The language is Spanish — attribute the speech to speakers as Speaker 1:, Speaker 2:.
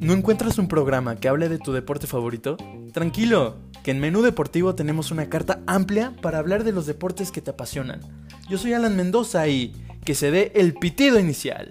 Speaker 1: ¿No encuentras un programa que hable de tu deporte favorito? Tranquilo, que en Menú Deportivo tenemos una carta amplia para hablar de los deportes que te apasionan. Yo soy Alan Mendoza y que se dé el pitido inicial.